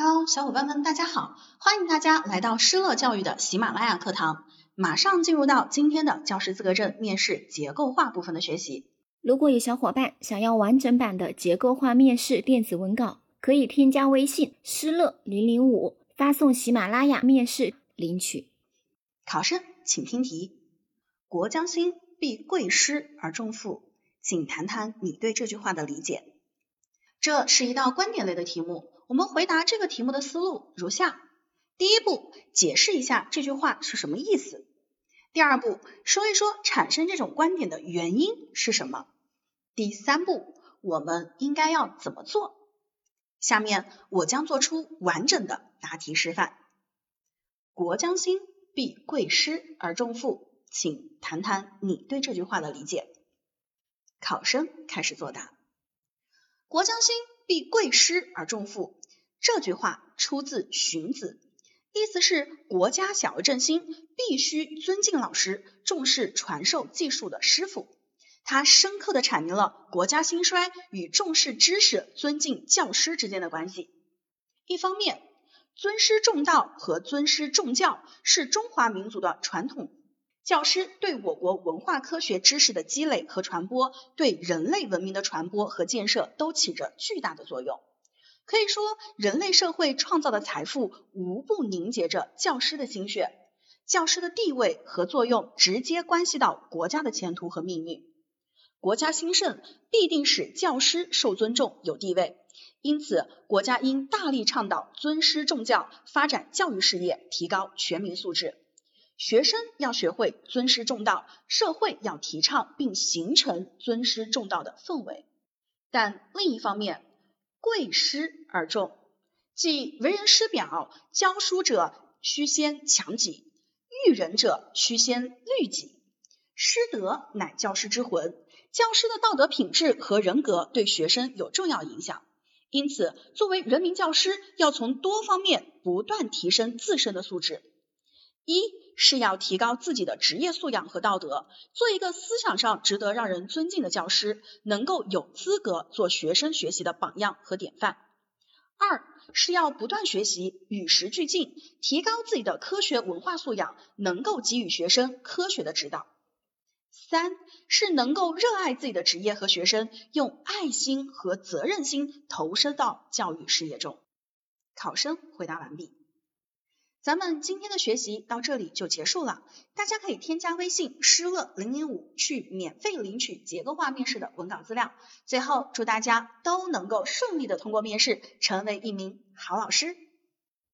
Hello，小伙伴们，大家好，欢迎大家来到施乐教育的喜马拉雅课堂。马上进入到今天的教师资格证面试结构化部分的学习。如果有小伙伴想要完整版的结构化面试电子文稿，可以添加微信施乐零零五，发送喜马拉雅面试领取。考生请听题：国将兴，必贵师而重父，请谈谈你对这句话的理解。这是一道观点类的题目，我们回答这个题目的思路如下：第一步，解释一下这句话是什么意思；第二步，说一说产生这种观点的原因是什么；第三步，我们应该要怎么做。下面我将做出完整的答题示范。国将兴，必贵师而重赋，请谈谈你对这句话的理解。考生开始作答。国将兴，必贵师而重赋。这句话出自《荀子》，意思是国家想要振兴，必须尊敬老师，重视传授技术的师傅。他深刻的阐明了国家兴衰与重视知识、尊敬教师之间的关系。一方面，尊师重道和尊师重教是中华民族的传统。教师对我国文化科学知识的积累和传播，对人类文明的传播和建设都起着巨大的作用。可以说，人类社会创造的财富无不凝结着教师的心血。教师的地位和作用直接关系到国家的前途和命运。国家兴盛必定使教师受尊重、有地位，因此国家应大力倡导尊师重教，发展教育事业，提高全民素质。学生要学会尊师重道，社会要提倡并形成尊师重道的氛围。但另一方面，贵师而重，即为人师表，教书者须先强己，育人者须先律己。师德乃教师之魂，教师的道德品质和人格对学生有重要影响。因此，作为人民教师，要从多方面不断提升自身的素质。一是要提高自己的职业素养和道德，做一个思想上值得让人尊敬的教师，能够有资格做学生学习的榜样和典范。二是要不断学习，与时俱进，提高自己的科学文化素养，能够给予学生科学的指导。三是能够热爱自己的职业和学生，用爱心和责任心投身到教育事业中。考生回答完毕。咱们今天的学习到这里就结束了，大家可以添加微信施乐零零五去免费领取结构化面试的文稿资料。最后祝大家都能够顺利的通过面试，成为一名好老师。